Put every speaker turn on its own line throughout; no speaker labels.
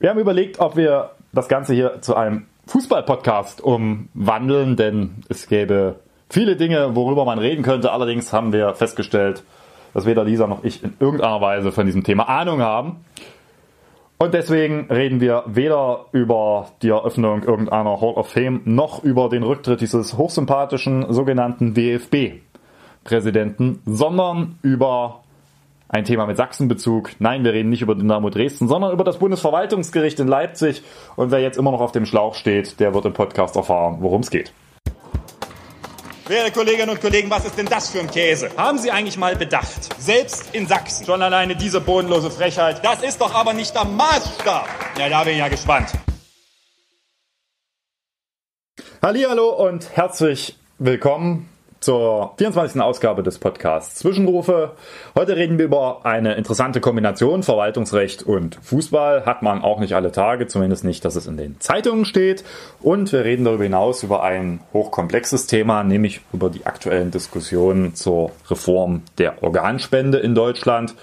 Wir haben überlegt, ob wir das Ganze hier zu einem Fußball-Podcast umwandeln, denn es gäbe viele Dinge, worüber man reden könnte. Allerdings haben wir festgestellt, dass weder Lisa noch ich in irgendeiner Weise von diesem Thema Ahnung haben. Und deswegen reden wir weder über die Eröffnung irgendeiner Hall of Fame noch über den Rücktritt dieses hochsympathischen sogenannten DFB-Präsidenten, sondern über ein Thema mit Sachsenbezug. Nein, wir reden nicht über Dynamo Dresden, sondern über das Bundesverwaltungsgericht in Leipzig. Und wer jetzt immer noch auf dem Schlauch steht, der wird im Podcast erfahren, worum es geht.
Werte Kolleginnen und Kollegen, was ist denn das für ein Käse? Haben Sie eigentlich mal bedacht? Selbst in Sachsen. Schon alleine diese bodenlose Frechheit. Das ist doch aber nicht der Maßstab. Ja, da bin ich ja gespannt.
Hallo und herzlich willkommen zur 24. Ausgabe des Podcasts Zwischenrufe. Heute reden wir über eine interessante Kombination Verwaltungsrecht und Fußball. Hat man auch nicht alle Tage, zumindest nicht, dass es in den Zeitungen steht. Und wir reden darüber hinaus über ein hochkomplexes Thema, nämlich über die aktuellen Diskussionen zur Reform der Organspende in Deutschland.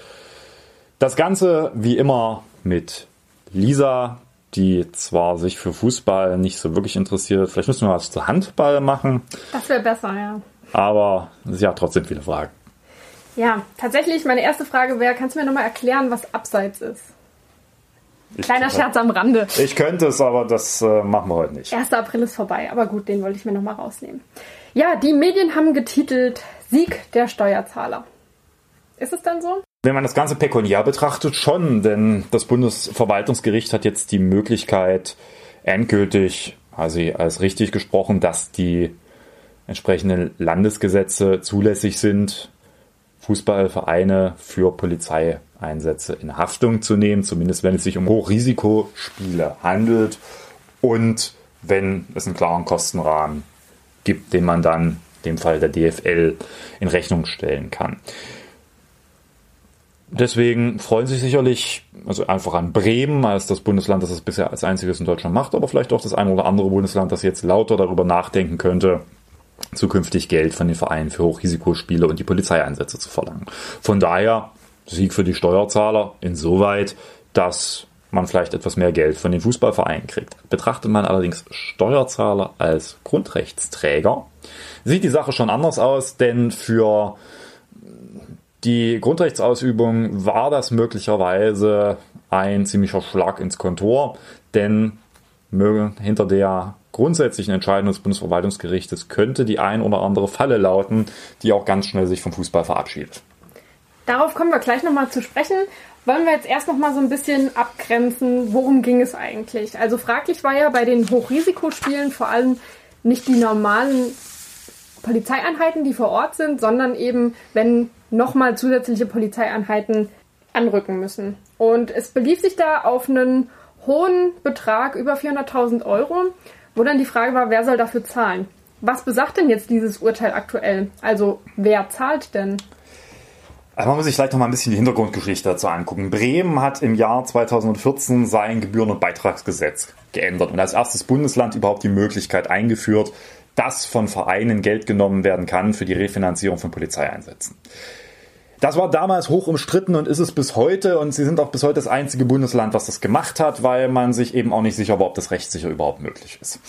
Das Ganze wie immer mit Lisa, die zwar sich für Fußball nicht so wirklich interessiert. Vielleicht müssen wir was zu Handball machen.
Das wäre besser, ja.
Aber sie hat trotzdem viele Fragen.
Ja, tatsächlich, meine erste Frage wäre, kannst du mir nochmal erklären, was Abseits ist?
Ich,
Kleiner Scherz am Rande.
Ich könnte es, aber das äh, machen wir heute nicht.
1. April ist vorbei, aber gut, den wollte ich mir nochmal rausnehmen. Ja, die Medien haben getitelt Sieg der Steuerzahler. Ist es dann so?
Wenn man das Ganze pekuniär betrachtet, schon, denn das Bundesverwaltungsgericht hat jetzt die Möglichkeit, endgültig, also als richtig gesprochen, dass die entsprechenden Landesgesetze zulässig sind, Fußballvereine für Polizeieinsätze in Haftung zu nehmen, zumindest wenn es sich um Hochrisikospiele handelt und wenn es einen klaren Kostenrahmen gibt, den man dann dem Fall der DFL in Rechnung stellen kann. Deswegen freuen sich sicherlich, also einfach an Bremen als das Bundesland, das es bisher als einziges in Deutschland macht, aber vielleicht auch das eine oder andere Bundesland, das jetzt lauter darüber nachdenken könnte, zukünftig Geld von den Vereinen für Hochrisikospiele und die Polizeieinsätze zu verlangen. Von daher Sieg für die Steuerzahler insoweit, dass man vielleicht etwas mehr Geld von den Fußballvereinen kriegt. Betrachtet man allerdings Steuerzahler als Grundrechtsträger, sieht die Sache schon anders aus, denn für die Grundrechtsausübung war das möglicherweise ein ziemlicher Schlag ins Kontor, denn hinter der grundsätzlichen Entscheidung des Bundesverwaltungsgerichtes könnte die ein oder andere Falle lauten, die auch ganz schnell sich vom Fußball verabschiedet.
Darauf kommen wir gleich nochmal zu sprechen. Wollen wir jetzt erst nochmal so ein bisschen abgrenzen, worum ging es eigentlich? Also fraglich war ja bei den Hochrisikospielen vor allem nicht die normalen Polizeieinheiten, die vor Ort sind, sondern eben, wenn nochmal zusätzliche Polizeieinheiten anrücken müssen. Und es belief sich da auf einen hohen Betrag, über 400.000 Euro, wo dann die Frage war, wer soll dafür zahlen? Was besagt denn jetzt dieses Urteil aktuell? Also wer zahlt denn?
Man muss sich vielleicht noch mal ein bisschen die Hintergrundgeschichte dazu angucken. Bremen hat im Jahr 2014 sein Gebühren- und Beitragsgesetz geändert und als erstes Bundesland überhaupt die Möglichkeit eingeführt, dass von Vereinen Geld genommen werden kann für die Refinanzierung von Polizeieinsätzen. Das war damals hoch umstritten und ist es bis heute. Und sie sind auch bis heute das einzige Bundesland, was das gemacht hat, weil man sich eben auch nicht sicher war, ob das rechtssicher überhaupt möglich ist.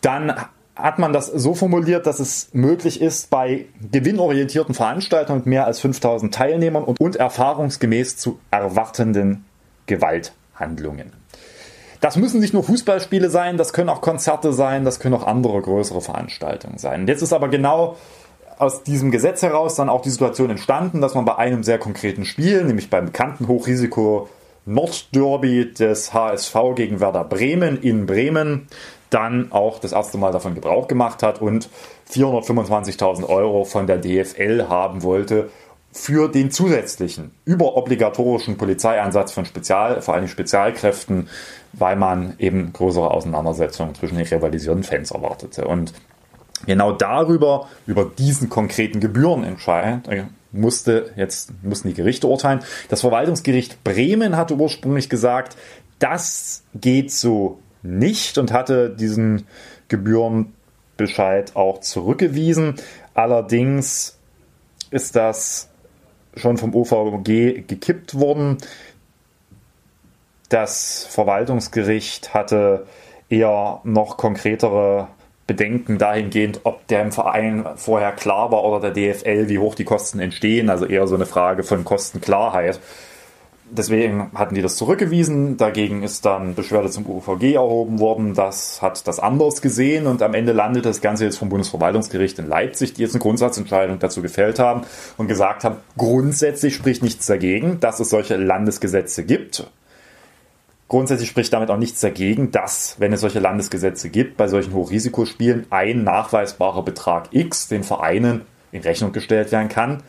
Dann hat man das so formuliert, dass es möglich ist, bei gewinnorientierten Veranstaltungen mit mehr als 5000 Teilnehmern und, und erfahrungsgemäß zu erwartenden Gewalthandlungen. Das müssen nicht nur Fußballspiele sein, das können auch Konzerte sein, das können auch andere größere Veranstaltungen sein. Jetzt ist aber genau aus diesem Gesetz heraus dann auch die Situation entstanden, dass man bei einem sehr konkreten Spiel, nämlich beim bekannten Hochrisiko Nordderby des HSV gegen Werder Bremen in Bremen, dann auch das erste Mal davon Gebrauch gemacht hat und 425.000 Euro von der DFL haben wollte für den zusätzlichen überobligatorischen Polizeieinsatz von Spezial, vor allem Spezialkräften, weil man eben größere Auseinandersetzungen zwischen den rivalisierenden Fans erwartete. Und genau darüber, über diesen konkreten Gebührenentscheid, äh, musste jetzt, mussten die Gerichte urteilen. Das Verwaltungsgericht Bremen hatte ursprünglich gesagt, das geht so nicht und hatte diesen Gebührenbescheid auch zurückgewiesen. Allerdings ist das schon vom OVG gekippt worden. das Verwaltungsgericht hatte eher noch konkretere Bedenken dahingehend, ob dem Verein vorher klar war oder der DFL, wie hoch die Kosten entstehen. Also eher so eine Frage von Kostenklarheit. Deswegen hatten die das zurückgewiesen. Dagegen ist dann Beschwerde zum UVG erhoben worden. Das hat das anders gesehen und am Ende landete das Ganze jetzt vom Bundesverwaltungsgericht in Leipzig, die jetzt eine Grundsatzentscheidung dazu gefällt haben und gesagt haben, grundsätzlich spricht nichts dagegen, dass es solche Landesgesetze gibt. Grundsätzlich spricht damit auch nichts dagegen, dass, wenn es solche Landesgesetze gibt, bei solchen Hochrisikospielen ein nachweisbarer Betrag X den Vereinen in Rechnung gestellt werden kann.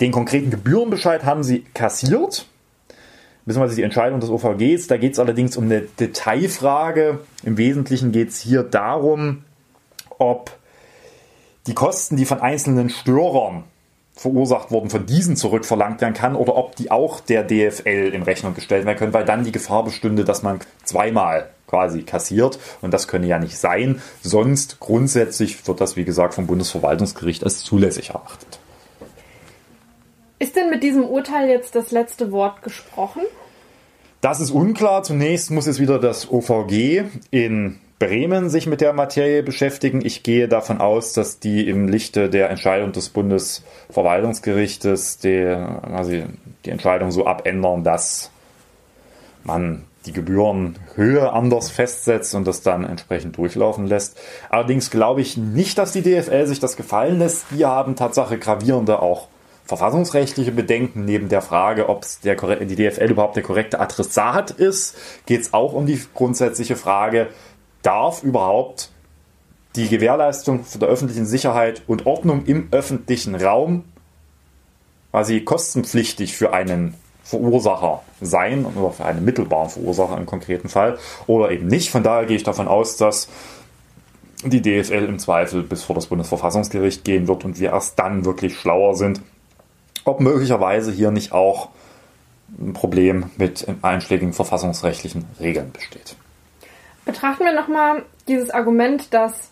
Den konkreten Gebührenbescheid haben sie kassiert, beziehungsweise die Entscheidung des OVGs. Da geht es allerdings um eine Detailfrage. Im Wesentlichen geht es hier darum, ob die Kosten, die von einzelnen Störern verursacht wurden, von diesen zurückverlangt werden kann oder ob die auch der DFL in Rechnung gestellt werden können, weil dann die Gefahr bestünde, dass man zweimal quasi kassiert und das könne ja nicht sein. Sonst grundsätzlich wird das, wie gesagt, vom Bundesverwaltungsgericht als zulässig erachtet.
Ist denn mit diesem Urteil jetzt das letzte Wort gesprochen?
Das ist unklar. Zunächst muss es wieder das OVG in Bremen sich mit der Materie beschäftigen. Ich gehe davon aus, dass die im Lichte der Entscheidung des Bundesverwaltungsgerichtes die, also die Entscheidung so abändern, dass man die Gebührenhöhe anders festsetzt und das dann entsprechend durchlaufen lässt. Allerdings glaube ich nicht, dass die DFL sich das gefallen lässt. Die haben Tatsache gravierende auch verfassungsrechtliche Bedenken neben der Frage, ob der, die DFL überhaupt der korrekte Adressat ist, geht es auch um die grundsätzliche Frage, darf überhaupt die Gewährleistung der öffentlichen Sicherheit und Ordnung im öffentlichen Raum quasi kostenpflichtig für einen Verursacher sein oder für einen mittelbaren Verursacher im konkreten Fall oder eben nicht. Von daher gehe ich davon aus, dass die DFL im Zweifel bis vor das Bundesverfassungsgericht gehen wird und wir erst dann wirklich schlauer sind, ob möglicherweise hier nicht auch ein Problem mit einschlägigen verfassungsrechtlichen Regeln besteht.
Betrachten wir nochmal dieses Argument, dass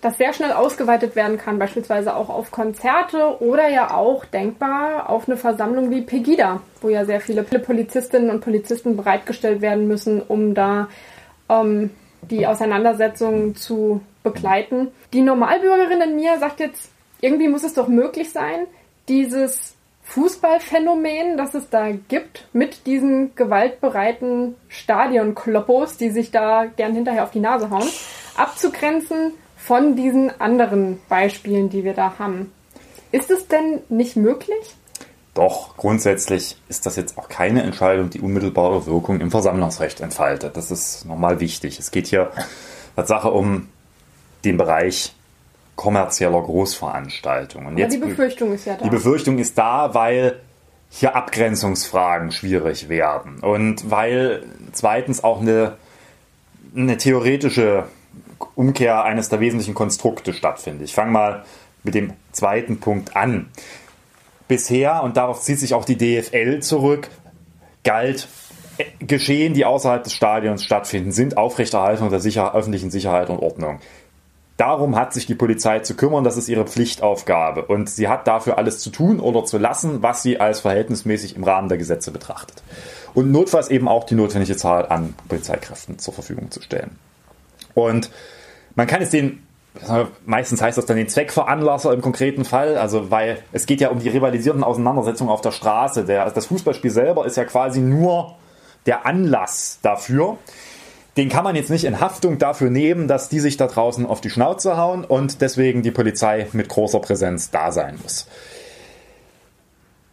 das sehr schnell ausgeweitet werden kann, beispielsweise auch auf Konzerte oder ja auch denkbar auf eine Versammlung wie Pegida, wo ja sehr viele Polizistinnen und Polizisten bereitgestellt werden müssen, um da ähm, die Auseinandersetzung zu begleiten. Die Normalbürgerin in mir sagt jetzt, irgendwie muss es doch möglich sein, dieses Fußballphänomen, das es da gibt, mit diesen gewaltbereiten Stadionkloppos, die sich da gern hinterher auf die Nase hauen, abzugrenzen von diesen anderen Beispielen, die wir da haben. Ist es denn nicht möglich?
Doch, grundsätzlich ist das jetzt auch keine Entscheidung, die unmittelbare Wirkung im Versammlungsrecht entfaltet. Das ist nochmal wichtig. Es geht hier Tatsache um den Bereich kommerzieller Großveranstaltungen. Und
jetzt, die Befürchtung ist ja da.
Die Befürchtung ist da, weil hier Abgrenzungsfragen schwierig werden und weil zweitens auch eine, eine theoretische Umkehr eines der wesentlichen Konstrukte stattfindet. Ich fange mal mit dem zweiten Punkt an. Bisher, und darauf zieht sich auch die DFL zurück, galt äh, Geschehen, die außerhalb des Stadions stattfinden, sind Aufrechterhaltung der Sicher öffentlichen Sicherheit und Ordnung. Darum hat sich die Polizei zu kümmern, das ist ihre Pflichtaufgabe. Und sie hat dafür alles zu tun oder zu lassen, was sie als verhältnismäßig im Rahmen der Gesetze betrachtet. Und notfalls eben auch die notwendige Zahl an Polizeikräften zur Verfügung zu stellen. Und man kann es den, meistens heißt das dann den Zweckveranlasser im konkreten Fall, also weil es geht ja um die rivalisierenden Auseinandersetzungen auf der Straße. Der, das Fußballspiel selber ist ja quasi nur der Anlass dafür den kann man jetzt nicht in Haftung dafür nehmen, dass die sich da draußen auf die Schnauze hauen und deswegen die Polizei mit großer Präsenz da sein muss.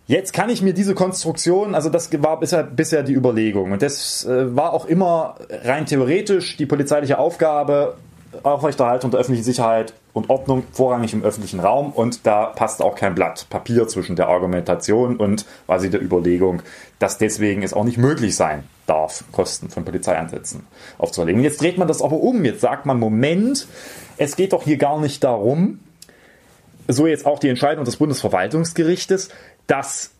Jetzt kann ich mir diese Konstruktion, also das war bisher, bisher die Überlegung und das äh, war auch immer rein theoretisch die polizeiliche Aufgabe, Aufrechterhaltung der öffentlichen Sicherheit und Ordnung vorrangig im öffentlichen Raum und da passt auch kein Blatt Papier zwischen der Argumentation und quasi der Überlegung, dass deswegen es auch nicht möglich sein darf, Kosten von Polizeieinsätzen aufzuerlegen. Jetzt dreht man das aber um. Jetzt sagt man, Moment, es geht doch hier gar nicht darum, so jetzt auch die Entscheidung des Bundesverwaltungsgerichtes, dass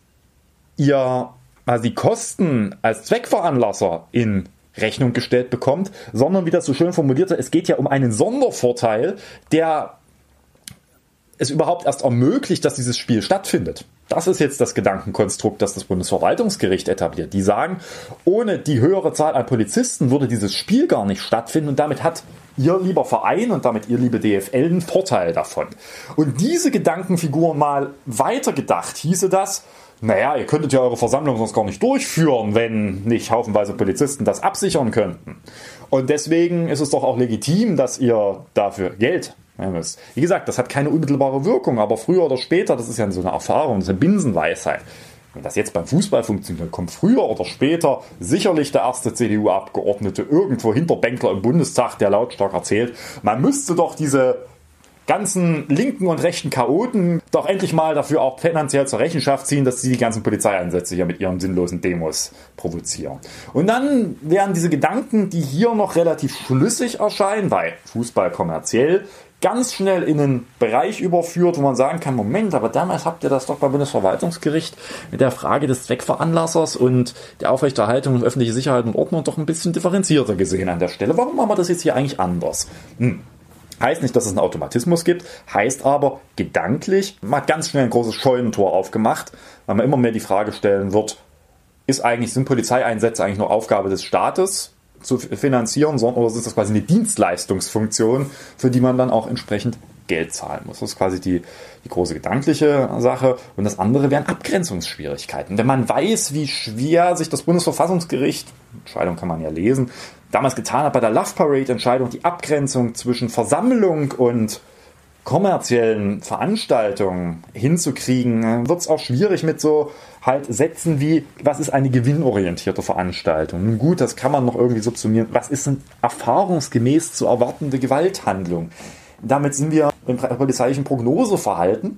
ihr also die Kosten als Zweckveranlasser in Rechnung gestellt bekommt, sondern wie das so schön formulierte, es geht ja um einen Sondervorteil, der es überhaupt erst ermöglicht, dass dieses Spiel stattfindet. Das ist jetzt das Gedankenkonstrukt, das das Bundesverwaltungsgericht etabliert. Die sagen, ohne die höhere Zahl an Polizisten würde dieses Spiel gar nicht stattfinden und damit hat ihr lieber Verein und damit ihr liebe DFL einen Vorteil davon. Und diese Gedankenfigur mal weitergedacht, hieße das, naja, ihr könntet ja eure Versammlung sonst gar nicht durchführen, wenn nicht haufenweise Polizisten das absichern könnten. Und deswegen ist es doch auch legitim, dass ihr dafür Geld wie gesagt, das hat keine unmittelbare Wirkung, aber früher oder später, das ist ja so eine Erfahrung, das ist eine Binsenweisheit. Wenn das jetzt beim Fußball funktioniert, kommt früher oder später sicherlich der erste CDU-Abgeordnete irgendwo hinter Bänkler im Bundestag, der lautstark erzählt, man müsste doch diese ganzen linken und rechten Chaoten doch endlich mal dafür auch finanziell zur Rechenschaft ziehen, dass sie die ganzen Polizeieinsätze hier mit ihren sinnlosen Demos provozieren. Und dann werden diese Gedanken, die hier noch relativ schlüssig erscheinen, weil Fußball kommerziell ganz schnell in einen Bereich überführt, wo man sagen kann, Moment, aber damals habt ihr das doch beim Bundesverwaltungsgericht mit der Frage des Zweckveranlassers und der Aufrechterhaltung und öffentliche Sicherheit und Ordnung doch ein bisschen differenzierter gesehen an der Stelle. Warum machen wir das jetzt hier eigentlich anders? Hm. Heißt nicht, dass es einen Automatismus gibt, heißt aber gedanklich, man hat ganz schnell ein großes Scheunentor aufgemacht, weil man immer mehr die Frage stellen wird, ist eigentlich, sind Polizeieinsätze eigentlich nur Aufgabe des Staates? zu finanzieren, sondern oder ist das quasi eine Dienstleistungsfunktion, für die man dann auch entsprechend Geld zahlen muss. Das ist quasi die, die große gedankliche Sache. Und das andere wären Abgrenzungsschwierigkeiten. Wenn man weiß, wie schwer sich das Bundesverfassungsgericht, Entscheidung kann man ja lesen, damals getan hat bei der Love Parade Entscheidung, die Abgrenzung zwischen Versammlung und kommerziellen Veranstaltungen hinzukriegen, wird es auch schwierig mit so halt Sätzen wie, was ist eine gewinnorientierte Veranstaltung? Nun gut, das kann man noch irgendwie subsumieren. Was ist eine erfahrungsgemäß zu erwartende Gewalthandlung? Damit sind wir im polizeilichen Prognoseverhalten.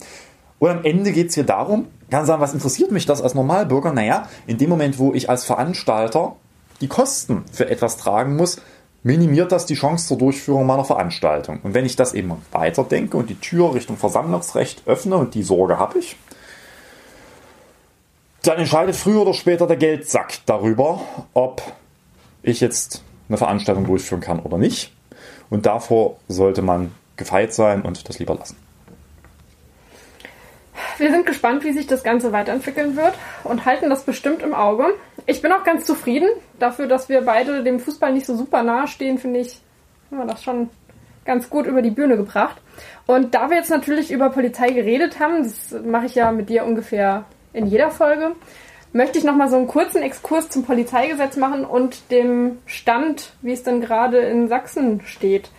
Und am Ende geht es hier darum, kann sagen, was interessiert mich das als Normalbürger? Naja, in dem Moment, wo ich als Veranstalter die Kosten für etwas tragen muss, minimiert das die Chance zur Durchführung meiner Veranstaltung. Und wenn ich das eben weiterdenke und die Tür Richtung Versammlungsrecht öffne, und die Sorge habe ich, dann entscheidet früher oder später der Geldsack darüber, ob ich jetzt eine Veranstaltung durchführen kann oder nicht. Und davor sollte man gefeit sein und das lieber lassen.
Wir sind gespannt, wie sich das Ganze weiterentwickeln wird und halten das bestimmt im Auge. Ich bin auch ganz zufrieden dafür, dass wir beide dem Fußball nicht so super nahe stehen, finde ich, haben wir das schon ganz gut über die Bühne gebracht. Und da wir jetzt natürlich über Polizei geredet haben, das mache ich ja mit dir ungefähr in jeder Folge, möchte ich nochmal so einen kurzen Exkurs zum Polizeigesetz machen und dem Stand, wie es denn gerade in Sachsen steht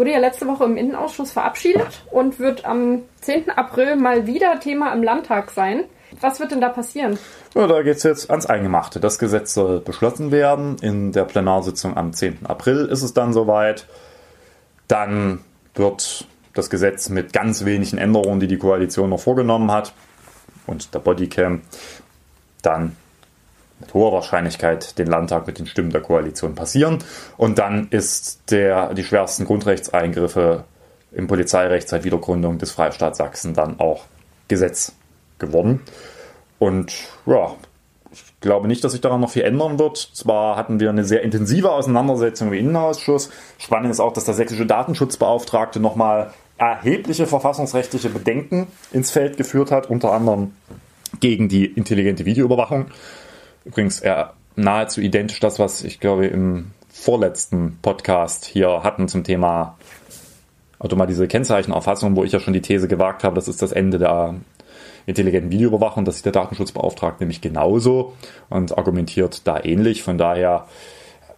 wurde ja letzte Woche im Innenausschuss verabschiedet und wird am 10. April mal wieder Thema im Landtag sein. Was wird denn da passieren?
Ja, da geht es jetzt ans Eingemachte. Das Gesetz soll beschlossen werden. In der Plenarsitzung am 10. April ist es dann soweit. Dann wird das Gesetz mit ganz wenigen Änderungen, die die Koalition noch vorgenommen hat, und der Bodycam, dann mit hoher Wahrscheinlichkeit den Landtag mit den Stimmen der Koalition passieren. Und dann ist der, die schwersten Grundrechtseingriffe im Polizeirecht seit Wiedergründung des Freistaats Sachsen dann auch Gesetz geworden. Und ja, ich glaube nicht, dass sich daran noch viel ändern wird. Zwar hatten wir eine sehr intensive Auseinandersetzung im Innenausschuss. Spannend ist auch, dass der sächsische Datenschutzbeauftragte nochmal erhebliche verfassungsrechtliche Bedenken ins Feld geführt hat, unter anderem gegen die intelligente Videoüberwachung. Übrigens eher nahezu identisch das, was ich glaube im vorletzten Podcast hier hatten zum Thema automatisierte Kennzeichenerfassung, wo ich ja schon die These gewagt habe, das ist das Ende der intelligenten Videoüberwachung. Das sieht der Datenschutzbeauftragte nämlich genauso und argumentiert da ähnlich. Von daher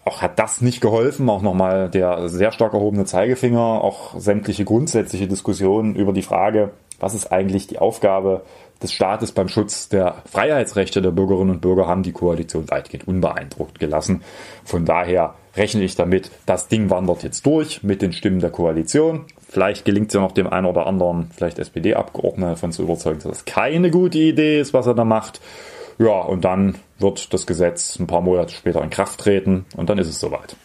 auch hat das nicht geholfen. Auch nochmal der sehr stark erhobene Zeigefinger, auch sämtliche grundsätzliche Diskussionen über die Frage, was ist eigentlich die Aufgabe des Staates beim Schutz der Freiheitsrechte der Bürgerinnen und Bürger haben die Koalition weitgehend unbeeindruckt gelassen. Von daher rechne ich damit, das Ding wandert jetzt durch mit den Stimmen der Koalition. Vielleicht gelingt es ja noch dem einen oder anderen, vielleicht SPD-Abgeordneten davon zu überzeugen, dass das keine gute Idee ist, was er da macht. Ja, und dann wird das Gesetz ein paar Monate später in Kraft treten und dann ist es soweit.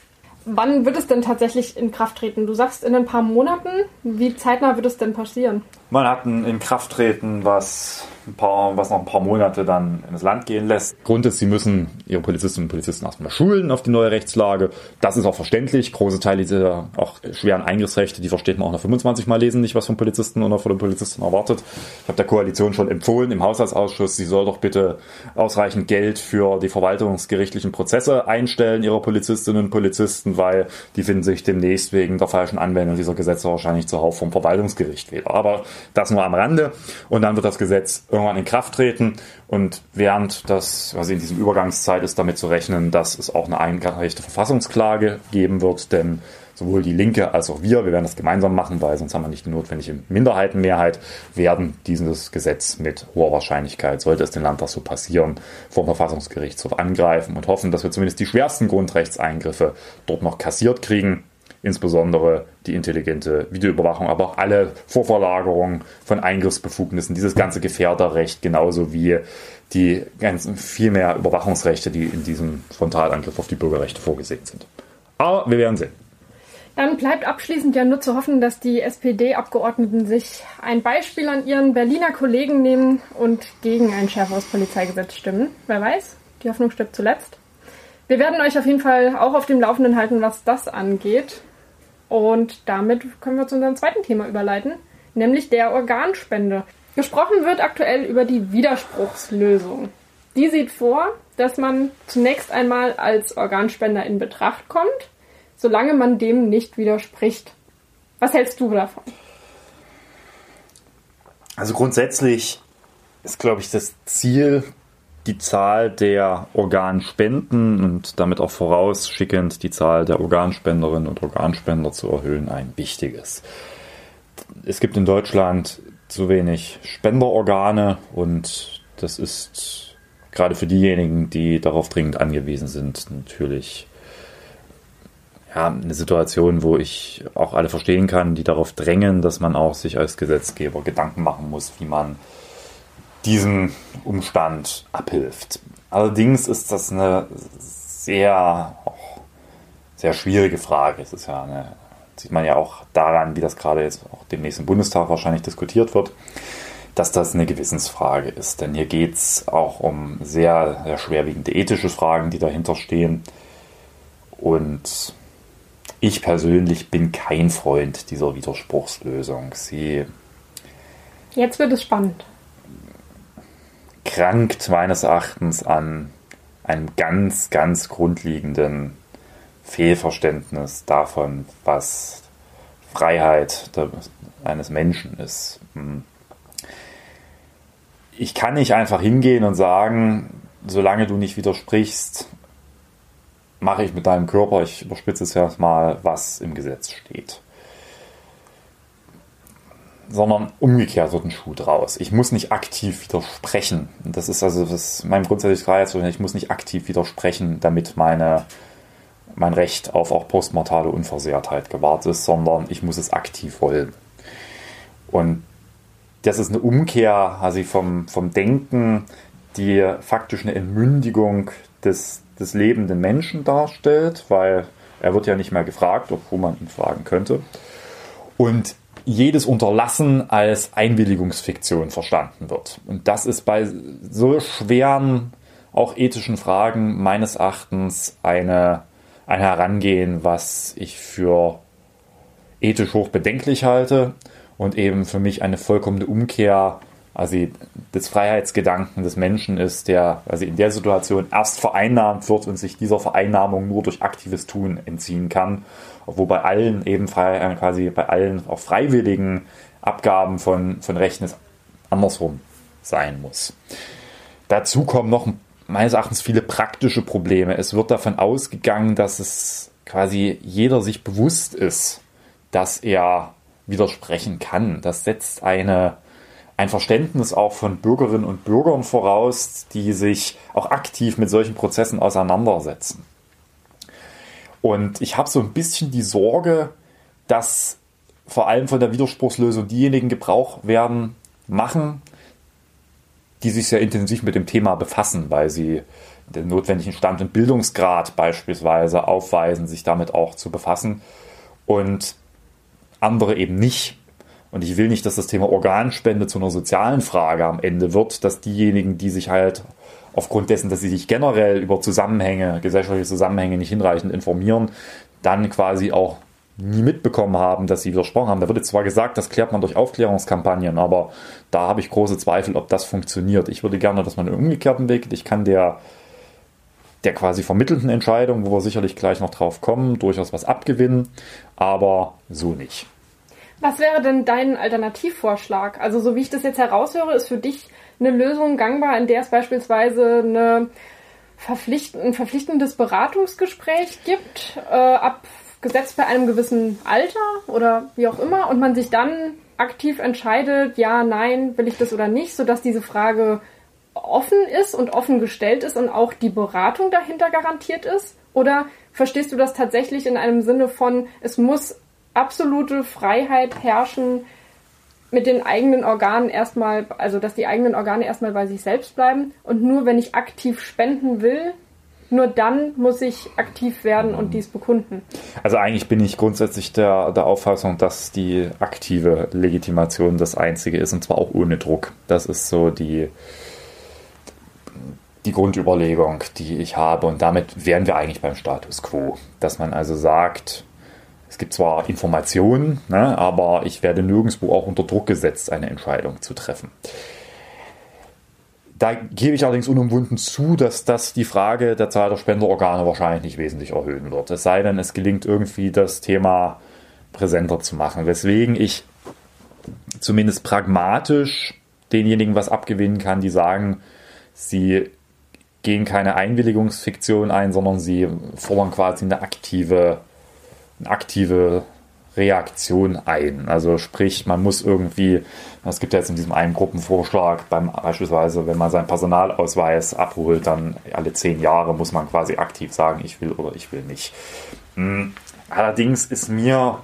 Wann wird es denn tatsächlich in Kraft treten? Du sagst in ein paar Monaten. Wie zeitnah wird es denn passieren?
Man hat ein Inkrafttreten, was ein paar, was noch ein paar Monate dann in das Land gehen lässt. Grund ist, sie müssen ihre Polizistinnen und Polizisten erstmal schulen auf die neue Rechtslage. Das ist auch verständlich. Große Teile dieser auch schweren Eingriffsrechte, die versteht man auch nach 25 Mal lesen nicht, was vom Polizisten oder von den Polizisten erwartet. Ich habe der Koalition schon empfohlen im Haushaltsausschuss, sie soll doch bitte ausreichend Geld für die verwaltungsgerichtlichen Prozesse einstellen ihrer Polizistinnen und Polizisten, weil die finden sich demnächst wegen der falschen Anwendung dieser Gesetze wahrscheinlich zuhauf vom Verwaltungsgericht wieder. Aber das nur am Rande. Und dann wird das Gesetz irgendwann in Kraft treten. Und während das, also in diesem Übergangszeit ist damit zu rechnen, dass es auch eine eingereichte Verfassungsklage geben wird, denn sowohl die Linke als auch wir, wir werden das gemeinsam machen, weil sonst haben wir nicht die notwendige Minderheitenmehrheit, werden dieses Gesetz mit hoher Wahrscheinlichkeit, sollte es den Landtag so passieren, vom Verfassungsgerichtshof angreifen und hoffen, dass wir zumindest die schwersten Grundrechtseingriffe dort noch kassiert kriegen insbesondere die intelligente Videoüberwachung, aber auch alle Vorverlagerungen von Eingriffsbefugnissen, dieses ganze Gefährderrecht, genauso wie die ganzen viel mehr Überwachungsrechte, die in diesem Frontalangriff auf die Bürgerrechte vorgesehen sind. Aber wir werden sehen.
Dann bleibt abschließend ja nur zu hoffen, dass die SPD-Abgeordneten sich ein Beispiel an ihren Berliner Kollegen nehmen und gegen ein schärferes Polizeigesetz stimmen. Wer weiß, die Hoffnung stirbt zuletzt. Wir werden euch auf jeden Fall auch auf dem Laufenden halten, was das angeht. Und damit können wir zu unserem zweiten Thema überleiten, nämlich der Organspende. Gesprochen wird aktuell über die Widerspruchslösung. Die sieht vor, dass man zunächst einmal als Organspender in Betracht kommt, solange man dem nicht widerspricht. Was hältst du davon?
Also grundsätzlich ist, glaube ich, das Ziel die Zahl der Organspenden und damit auch vorausschickend die Zahl der Organspenderinnen und Organspender zu erhöhen ein wichtiges. Es gibt in Deutschland zu wenig Spenderorgane und das ist gerade für diejenigen, die darauf dringend angewiesen sind, natürlich ja, eine Situation, wo ich auch alle verstehen kann, die darauf drängen, dass man auch sich als Gesetzgeber Gedanken machen muss, wie man diesem Umstand abhilft. Allerdings ist das eine sehr, auch sehr schwierige Frage. Es ist ja eine, sieht man ja auch daran, wie das gerade jetzt auch demnächst im Bundestag wahrscheinlich diskutiert wird, dass das eine Gewissensfrage ist. Denn hier geht es auch um sehr, sehr schwerwiegende ethische Fragen, die dahinter stehen. Und ich persönlich bin kein Freund dieser Widerspruchslösung. Sie
Jetzt wird es spannend
krankt meines Erachtens an einem ganz, ganz grundlegenden Fehlverständnis davon, was Freiheit eines Menschen ist. Hm. Ich kann nicht einfach hingehen und sagen, solange du nicht widersprichst, mache ich mit deinem Körper, ich überspitze es ja mal, was im Gesetz steht sondern umgekehrt wird ein Schuh draus. Ich muss nicht aktiv widersprechen. Das ist also das mein grundsätzliches Freiheitsrecht. Ich muss nicht aktiv widersprechen, damit meine, mein Recht auf auch postmortale Unversehrtheit gewahrt ist, sondern ich muss es aktiv wollen. Und das ist eine Umkehr also vom, vom Denken, die faktisch eine Entmündigung des, des lebenden Menschen darstellt, weil er wird ja nicht mehr gefragt, obwohl man ihn fragen könnte. Und jedes Unterlassen als Einwilligungsfiktion verstanden wird. Und das ist bei so schweren, auch ethischen Fragen meines Erachtens eine, ein Herangehen, was ich für ethisch hoch bedenklich halte und eben für mich eine vollkommene Umkehr also des Freiheitsgedanken des Menschen ist, der also in der Situation erst vereinnahmt wird und sich dieser Vereinnahmung nur durch aktives Tun entziehen kann wo bei allen eben äh, quasi bei allen auch freiwilligen Abgaben von, von Rechten es andersrum sein muss. Dazu kommen noch meines Erachtens viele praktische Probleme. Es wird davon ausgegangen, dass es quasi jeder sich bewusst ist, dass er widersprechen kann. Das setzt eine, ein Verständnis auch von Bürgerinnen und Bürgern voraus, die sich auch aktiv mit solchen Prozessen auseinandersetzen. Und ich habe so ein bisschen die Sorge, dass vor allem von der Widerspruchslösung diejenigen Gebrauch werden machen, die sich sehr intensiv mit dem Thema befassen, weil sie den notwendigen Stand- und Bildungsgrad beispielsweise aufweisen, sich damit auch zu befassen und andere eben nicht. Und ich will nicht, dass das Thema Organspende zu einer sozialen Frage am Ende wird, dass diejenigen, die sich halt aufgrund dessen, dass sie sich generell über Zusammenhänge, gesellschaftliche Zusammenhänge nicht hinreichend informieren, dann quasi auch nie mitbekommen haben, dass sie widersprochen haben. Da wird jetzt zwar gesagt, das klärt man durch Aufklärungskampagnen, aber da habe ich große Zweifel, ob das funktioniert. Ich würde gerne, dass man einen umgekehrten Weg geht. Ich kann der, der quasi vermittelnden Entscheidung, wo wir sicherlich gleich noch drauf kommen, durchaus was abgewinnen, aber so nicht.
Was wäre denn dein Alternativvorschlag? Also so wie ich das jetzt heraushöre, ist für dich eine Lösung gangbar, in der es beispielsweise eine verpflicht ein verpflichtendes Beratungsgespräch gibt, äh, ab bei einem gewissen Alter oder wie auch immer, und man sich dann aktiv entscheidet, ja, nein, will ich das oder nicht, sodass diese Frage offen ist und offen gestellt ist und auch die Beratung dahinter garantiert ist? Oder verstehst du das tatsächlich in einem Sinne von, es muss absolute Freiheit herrschen, mit den eigenen Organen erstmal, also dass die eigenen Organe erstmal bei sich selbst bleiben und nur wenn ich aktiv spenden will, nur dann muss ich aktiv werden und dies bekunden.
Also eigentlich bin ich grundsätzlich der, der Auffassung, dass die aktive Legitimation das Einzige ist und zwar auch ohne Druck. Das ist so die, die Grundüberlegung, die ich habe und damit wären wir eigentlich beim Status quo. Dass man also sagt, es gibt zwar Informationen, ne, aber ich werde nirgendwo auch unter Druck gesetzt, eine Entscheidung zu treffen. Da gebe ich allerdings unumwunden zu, dass das die Frage der Zahl der Spenderorgane wahrscheinlich nicht wesentlich erhöhen wird. Es sei denn, es gelingt irgendwie das Thema präsenter zu machen. Weswegen ich zumindest pragmatisch denjenigen was abgewinnen kann, die sagen, sie gehen keine Einwilligungsfiktion ein, sondern sie fordern quasi eine aktive aktive Reaktion ein. Also sprich, man muss irgendwie, es gibt ja jetzt in diesem einen Gruppenvorschlag, beim, beispielsweise, wenn man seinen Personalausweis abholt, dann alle zehn Jahre muss man quasi aktiv sagen, ich will oder ich will nicht. Hm. Allerdings ist mir,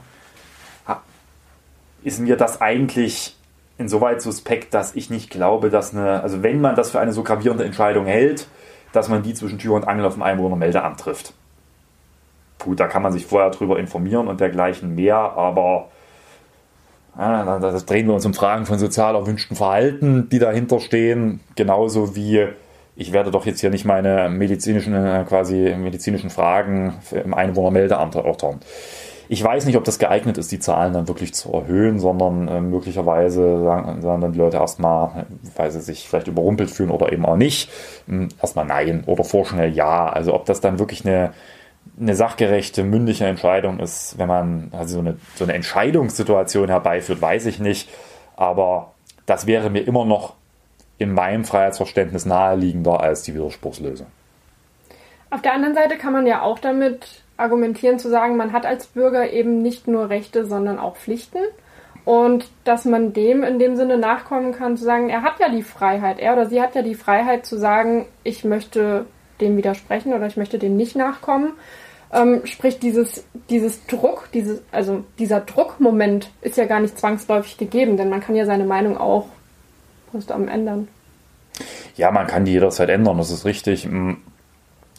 ist mir das eigentlich insoweit suspekt, dass ich nicht glaube, dass eine, also wenn man das für eine so gravierende Entscheidung hält, dass man die zwischen Tür und Angel auf dem Einwohnermeldeamt trifft. Gut, da kann man sich vorher drüber informieren und dergleichen mehr, aber ja, da drehen wir uns um Fragen von sozial erwünschten Verhalten, die dahinter stehen, genauso wie ich werde doch jetzt hier nicht meine medizinischen, äh, quasi medizinischen Fragen im Einwohnermeldeamt erörtern. Ich weiß nicht, ob das geeignet ist, die Zahlen dann wirklich zu erhöhen, sondern äh, möglicherweise sagen, sagen, dann die Leute erstmal, weil sie sich vielleicht überrumpelt fühlen oder eben auch nicht, hm, erstmal nein oder vorschnell ja. Also ob das dann wirklich eine eine sachgerechte, mündliche Entscheidung ist, wenn man also so eine, so eine Entscheidungssituation herbeiführt, weiß ich nicht. Aber das wäre mir immer noch in meinem Freiheitsverständnis naheliegender als die Widerspruchslösung.
Auf der anderen Seite kann man ja auch damit argumentieren zu sagen, man hat als Bürger eben nicht nur Rechte, sondern auch Pflichten. Und dass man dem in dem Sinne nachkommen kann, zu sagen, er hat ja die Freiheit, er oder sie hat ja die Freiheit zu sagen, ich möchte dem widersprechen oder ich möchte dem nicht nachkommen. Ähm, sprich, dieses, dieses Druck, dieses, also dieser Druckmoment ist ja gar nicht zwangsläufig gegeben, denn man kann ja seine Meinung auch am ändern.
Ja, man kann die jederzeit ändern, das ist richtig. Mm.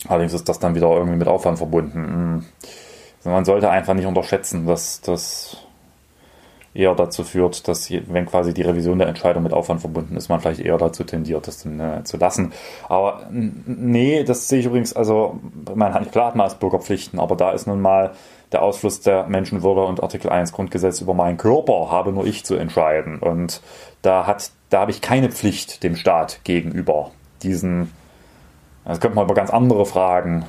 Allerdings ist das dann wieder irgendwie mit Aufwand verbunden. Mm. Man sollte einfach nicht unterschätzen, dass das eher dazu führt, dass wenn quasi die Revision der Entscheidung mit Aufwand verbunden ist, man vielleicht eher dazu tendiert, das dann äh, zu lassen. Aber nee, das sehe ich übrigens, also man hat klar hat man als Bürgerpflichten, aber da ist nun mal der Ausfluss der Menschenwürde und Artikel 1 Grundgesetz über meinen Körper habe nur ich zu entscheiden. Und da hat, da habe ich keine Pflicht dem Staat gegenüber diesen, das könnte man über ganz andere Fragen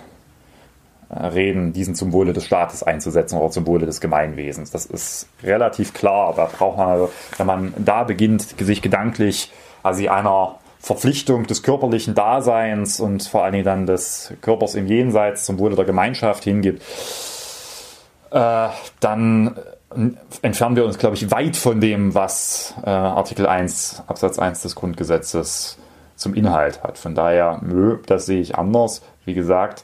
reden, diesen zum Wohle des Staates einzusetzen oder zum Wohle des Gemeinwesens. Das ist relativ klar. Da braucht man, also, wenn man da beginnt, sich gedanklich also einer Verpflichtung des körperlichen Daseins und vor allen Dingen dann des Körpers im Jenseits zum Wohle der Gemeinschaft hingibt, äh, dann entfernen wir uns, glaube ich, weit von dem, was äh, Artikel 1 Absatz 1 des Grundgesetzes zum Inhalt hat. Von daher, nö, das sehe ich anders. Wie gesagt,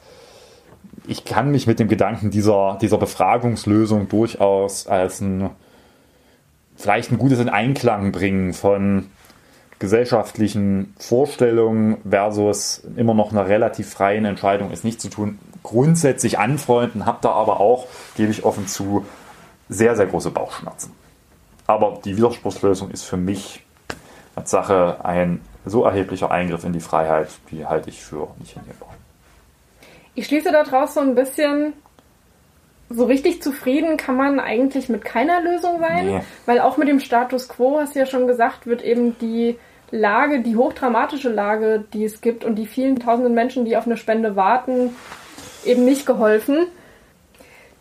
ich kann mich mit dem Gedanken dieser, dieser Befragungslösung durchaus als ein vielleicht ein gutes in Einklang bringen von gesellschaftlichen Vorstellungen versus immer noch einer relativ freien Entscheidung ist nicht zu tun. Grundsätzlich anfreunden, habt da aber auch, gebe ich offen zu, sehr, sehr große Bauchschmerzen. Aber die Widerspruchslösung ist für mich als Sache ein so erheblicher Eingriff in die Freiheit, die halte ich für nicht hinnehmbar.
Ich schließe daraus so ein bisschen, so richtig zufrieden kann man eigentlich mit keiner Lösung sein, nee. weil auch mit dem Status quo, hast du ja schon gesagt, wird eben die Lage, die hochdramatische Lage, die es gibt und die vielen tausenden Menschen, die auf eine Spende warten, eben nicht geholfen.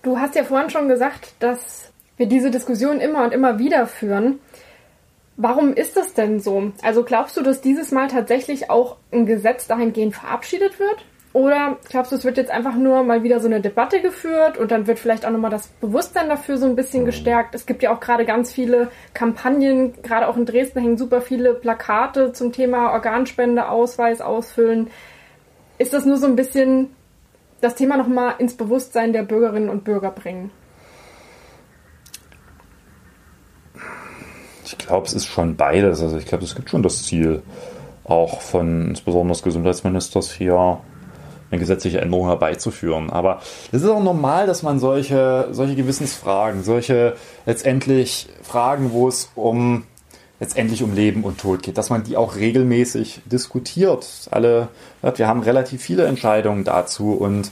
Du hast ja vorhin schon gesagt, dass wir diese Diskussion immer und immer wieder führen. Warum ist das denn so? Also glaubst du, dass dieses Mal tatsächlich auch ein Gesetz dahingehend verabschiedet wird? Oder glaubst du, es wird jetzt einfach nur mal wieder so eine Debatte geführt und dann wird vielleicht auch nochmal das Bewusstsein dafür so ein bisschen gestärkt? Es gibt ja auch gerade ganz viele Kampagnen, gerade auch in Dresden hängen super viele Plakate zum Thema Organspende, Ausweis ausfüllen. Ist das nur so ein bisschen das Thema nochmal ins Bewusstsein der Bürgerinnen und Bürger bringen?
Ich glaube, es ist schon beides. Also ich glaube, es gibt schon das Ziel, auch von insbesondere des Gesundheitsministers hier eine gesetzliche Änderung herbeizuführen. Aber es ist auch normal, dass man solche, solche Gewissensfragen, solche letztendlich Fragen, wo es um letztendlich um Leben und Tod geht, dass man die auch regelmäßig diskutiert. Alle, wir haben relativ viele Entscheidungen dazu und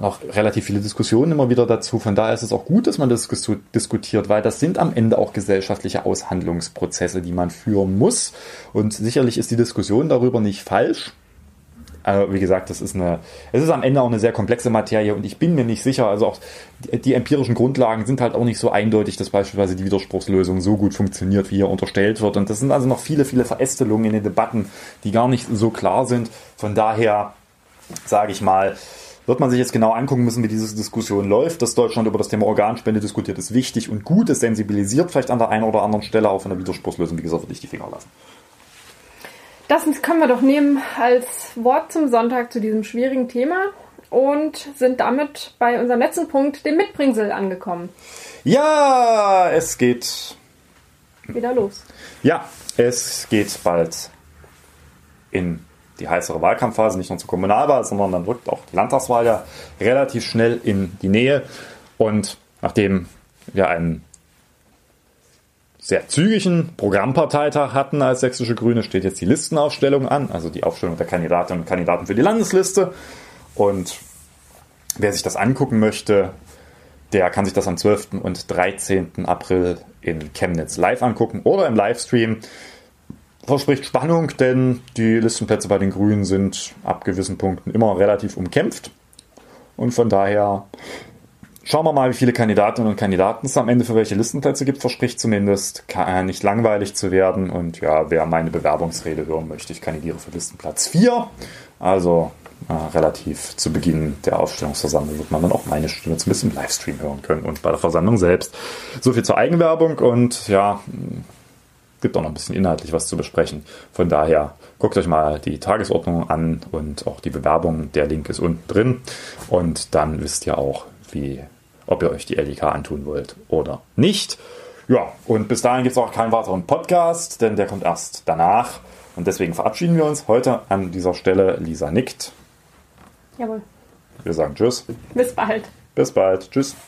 noch relativ viele Diskussionen immer wieder dazu. Von daher ist es auch gut, dass man das diskutiert, weil das sind am Ende auch gesellschaftliche Aushandlungsprozesse, die man führen muss. Und sicherlich ist die Diskussion darüber nicht falsch. Aber wie gesagt, das ist eine, es ist am Ende auch eine sehr komplexe Materie und ich bin mir nicht sicher, also auch die, die empirischen Grundlagen sind halt auch nicht so eindeutig, dass beispielsweise die Widerspruchslösung so gut funktioniert, wie hier unterstellt wird. Und das sind also noch viele, viele Verästelungen in den Debatten, die gar nicht so klar sind. Von daher, sage ich mal, wird man sich jetzt genau angucken müssen, wie diese Diskussion läuft. Dass Deutschland über das Thema Organspende diskutiert, ist wichtig und gut. Es sensibilisiert vielleicht an der einen oder anderen Stelle auch von der Widerspruchslösung. Wie gesagt, würde ich die Finger lassen.
Das können wir doch nehmen als Wort zum Sonntag zu diesem schwierigen Thema und sind damit bei unserem letzten Punkt, dem Mitbringsel, angekommen.
Ja, es geht
wieder los.
Ja, es geht bald in die heißere Wahlkampfphase, nicht nur zur Kommunalwahl, sondern dann rückt auch die Landtagswahl ja relativ schnell in die Nähe. Und nachdem wir einen sehr zügigen Programmparteitag hatten als Sächsische Grüne, steht jetzt die Listenaufstellung an, also die Aufstellung der Kandidatinnen und Kandidaten für die Landesliste. Und wer sich das angucken möchte, der kann sich das am 12. und 13. April in Chemnitz live angucken oder im Livestream. Verspricht Spannung, denn die Listenplätze bei den Grünen sind ab gewissen Punkten immer relativ umkämpft. Und von daher Schauen wir mal, wie viele Kandidatinnen und Kandidaten es am Ende für welche Listenplätze gibt. Verspricht zumindest, nicht langweilig zu werden. Und ja, wer meine Bewerbungsrede hören möchte, ich kandidiere für Listenplatz 4. Also äh, relativ zu Beginn der Aufstellungsversammlung wird man dann auch meine Stimme zumindest im Livestream hören können und bei der Versammlung selbst. So viel zur Eigenwerbung und ja, gibt auch noch ein bisschen inhaltlich was zu besprechen. Von daher guckt euch mal die Tagesordnung an und auch die Bewerbung. Der Link ist unten drin. Und dann wisst ihr auch, wie ob ihr euch die LEK antun wollt oder nicht. Ja, und bis dahin gibt es auch keinen weiteren Podcast, denn der kommt erst danach. Und deswegen verabschieden wir uns heute an dieser Stelle. Lisa nickt.
Jawohl.
Wir sagen Tschüss.
Bis bald.
Bis bald. Tschüss.